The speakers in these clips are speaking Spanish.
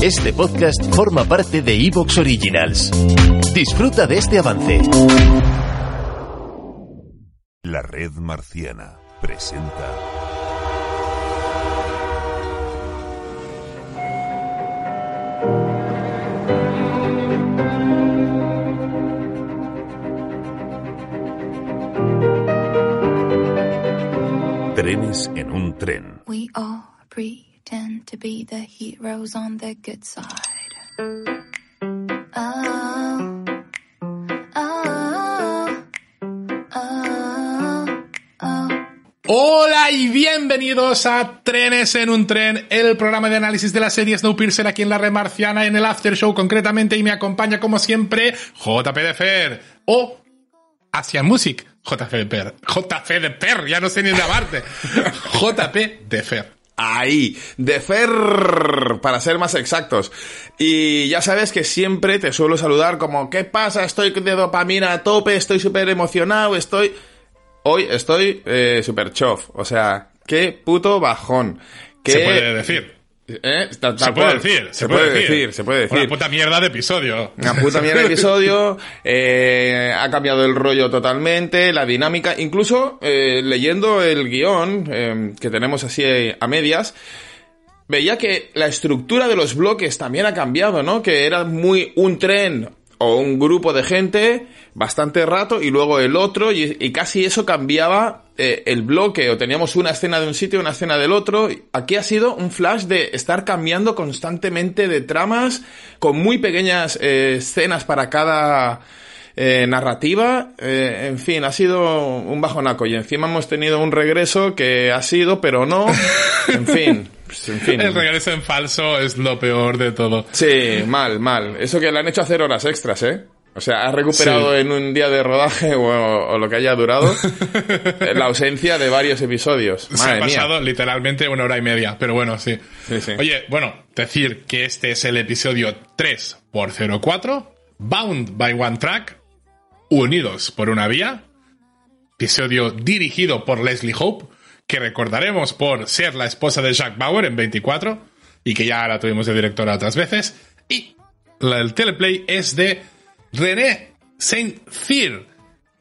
Este podcast forma parte de Evox Originals. Disfruta de este avance. La red marciana presenta. Trenes en un tren. We all Hola y bienvenidos a Trenes en un tren, el programa de análisis de la serie Snowpiercer aquí en la red marciana, en el After Show concretamente, y me acompaña como siempre JP de Fer o Asian Music, JP de Per, JP de Per, ya no sé ni llamarte, JP de Fer. Ahí, de Fer, para ser más exactos. Y ya sabes que siempre te suelo saludar como, ¿qué pasa? Estoy de dopamina a tope, estoy súper emocionado, estoy... Hoy estoy eh, súper chof, o sea, qué puto bajón. Qué... Se puede decir. ¿Eh? Tal- Se puede decir, se, puede decir, se puede decir. Una puta mierda de episodio. Una puta mierda de episodio, eh, ha cambiado el rollo totalmente, la dinámica, incluso eh, leyendo el guion eh, que tenemos así a medias, veía que la estructura de los bloques también ha cambiado, ¿no? Que era muy un tren o un grupo de gente bastante rato y luego el otro y, casi eso cambiaba eh, el bloque o teníamos una escena de un sitio una escena del otro aquí ha sido un flash de estar cambiando constantemente de tramas con muy pequeñas eh, escenas para cada eh, narrativa eh, en fin ha sido un bajonaco y encima hemos tenido un regreso que ha sido pero no en fin pues, en fin El regreso en falso es lo peor de todo. Sí, mal, mal. Eso que le han hecho hacer horas extras, ¿eh? O sea, ha recuperado Sí. en un día de rodaje o, o lo que haya durado eh, la ausencia de varios episodios. Se ha pasado mía. literalmente una hora y media, pero bueno, sí. Sí, sí. Oye, bueno, decir que este es el episodio 3 por 04, Bound by One Track, Unidos por una vía, episodio dirigido por Leslie Hope, que recordaremos por ser la esposa de Jack Bauer en 24, y que ya la tuvimos de directora otras veces, y la- el teleplay es de René Saint-Cyr,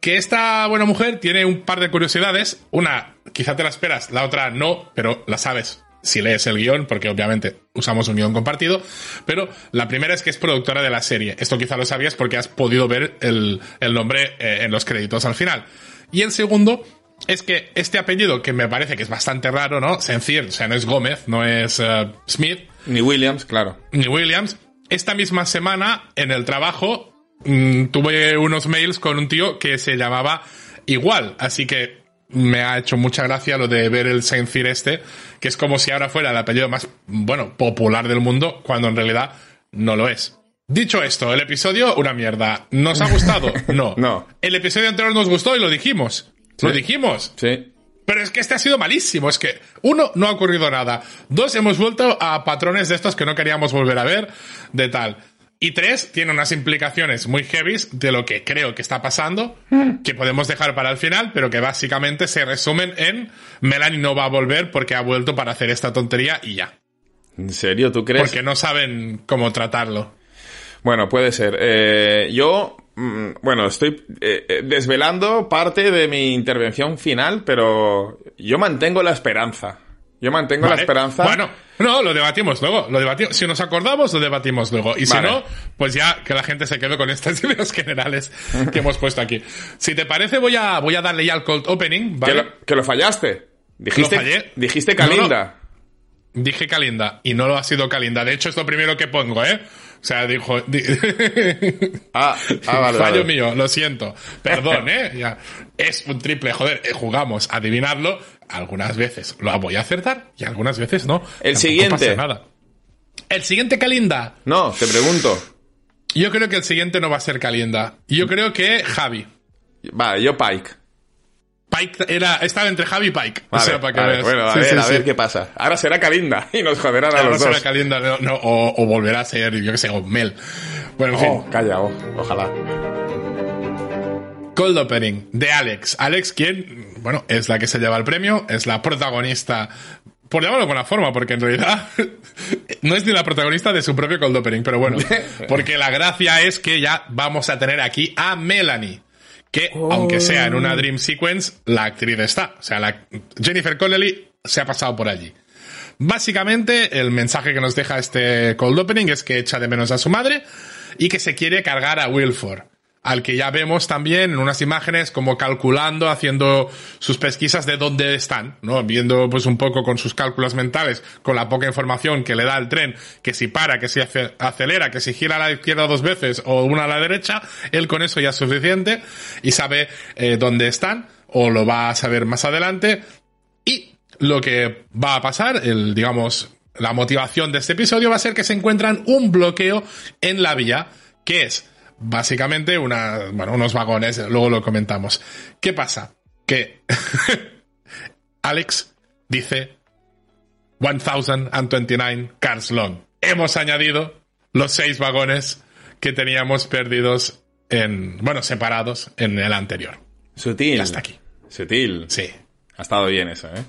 que esta buena mujer tiene un par de curiosidades. Una, quizá te la esperas, la otra no, pero la sabes si lees el guion, porque obviamente usamos un guion compartido. Pero la primera es que es productora de la serie. Esto quizá lo sabías porque has podido ver el, el nombre eh, en los créditos al final. Y el segundo es que este apellido, que me parece que es bastante raro, ¿no? Sencillo, o sea, no es Gómez, no es eh, Smith, Ni Williams, claro. ni Williams. Esta misma semana, en el trabajo, mm, tuve unos mails con un tío que se llamaba igual. Así que me ha hecho mucha gracia lo de ver el Saint Cyr este, que es como si ahora fuera el apellido más, bueno, popular del mundo, cuando en realidad no lo es. Dicho esto, el episodio, una mierda. ¿Nos ha gustado? No. No. El episodio anterior nos gustó y lo dijimos. Lo dijimos. Sí. Pero es que este ha sido malísimo. Es que, uno, no ha ocurrido nada. Dos, hemos vuelto a patrones de estos que no queríamos volver a ver, de tal. Y tres, tiene unas implicaciones muy heavies de lo que creo que está pasando, que podemos dejar para el final, pero que básicamente se resumen en Melanie no va a volver porque ha vuelto para hacer esta tontería y ya. ¿En serio? ¿Tú crees? Porque no saben cómo tratarlo. Bueno, puede ser. Eh, yo, mm, bueno, estoy eh, eh, desvelando parte de mi intervención final, pero yo mantengo la esperanza. Yo mantengo la esperanza. Bueno, no, lo debatimos luego. Lo debatimos. Si nos acordamos, lo debatimos luego. Y si no, pues ya que la gente se quede con estas ideas generales que hemos puesto aquí. Si te parece, voy a, voy a darle ya al cold opening, que, ¿vale? lo, que lo fallaste. Dijiste, Lo fallé. dijiste No, no. Dije Kalinda y no lo ha sido Kalinda. De hecho, es lo primero que pongo, ¿eh? O sea, dijo... di- Ah, ah, vale, Fallo vale. mío, lo siento. Perdón, ¿eh? Ya. Es un triple, joder, eh, jugamos a adivinarlo. Algunas veces lo voy a acertar y algunas veces no. El Tampoco siguiente. pasa nada. El siguiente Kalinda. No, te pregunto. Yo creo que el siguiente no va a ser Kalinda. Yo creo que Javi. Vale, yo Pike. Pike era, estaba entre Javi y Pike. o sea, para que vale, veas. bueno, a Sí, ver, sí, a sí. ver qué pasa. Ahora será Kalinda y nos joderán a Ahora los será dos. Kalinda, no, no, o, o volverá a ser, yo que sé, o Mel. Bueno, en fin. Oh, calla, oh, ojalá. Cold Opening de Alex. Alex, quien, bueno, es la que se lleva el premio, es la protagonista, por llamarlo de alguna forma, porque en realidad no es ni la protagonista de su propio cold opening, pero bueno, porque la gracia es que ya vamos a tener aquí a Melanie. Que, aunque sea en una. Dream Sequence, la actriz está. O sea, Jennifer Connelly se ha pasado por allí. Básicamente, el mensaje que nos deja este cold opening es que echa de menos a su madre y que se quiere cargar a Wilford, al que ya vemos también en unas imágenes como calculando, haciendo sus pesquisas de dónde están, ¿no? Viendo pues un poco con sus cálculos mentales, con la poca información que le da el tren, que si para, que si ace- acelera, que si gira a la izquierda dos veces o una a la derecha, él con eso ya es suficiente y sabe eh, dónde están, o lo va a saber más adelante, y lo que va a pasar, el, digamos, la motivación de este episodio va a ser que se encuentran un bloqueo en la vía, que es básicamente una, bueno, unos vagones, luego lo comentamos. ¿Qué pasa? Que Alex dice 1029 cars long. Hemos añadido los seis vagones que teníamos perdidos en, bueno, separados en el anterior. Sutil. Ya está aquí. Sutil. Sí. Ha estado bien eso, ¿eh?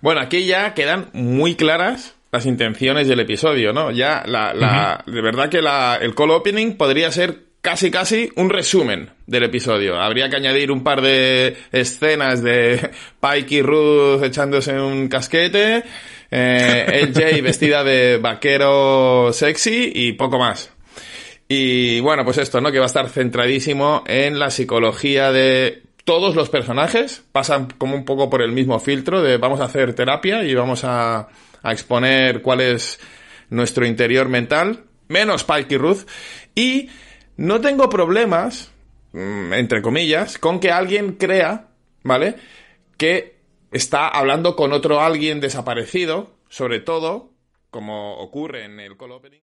Bueno, aquí ya quedan muy claras las intenciones del episodio, ¿no? Ya, la, la, de verdad que la, el call opening podría ser casi casi un resumen del episodio. Habría que añadir un par de escenas de Pike y Ruth echándose un casquete, eh, LJ vestida de vaquero sexy y poco más. Y bueno, pues esto, ¿no? Que va a estar centradísimo en la psicología de todos los personajes. Pasan como un poco por el mismo filtro de vamos a hacer terapia y vamos a, a exponer cuál es nuestro interior mental. Menos Pike y Ruth. Y no tengo problemas, mm, entre comillas, con que alguien crea, ¿vale? Que está hablando con otro alguien desaparecido, sobre todo, como ocurre en el call opening.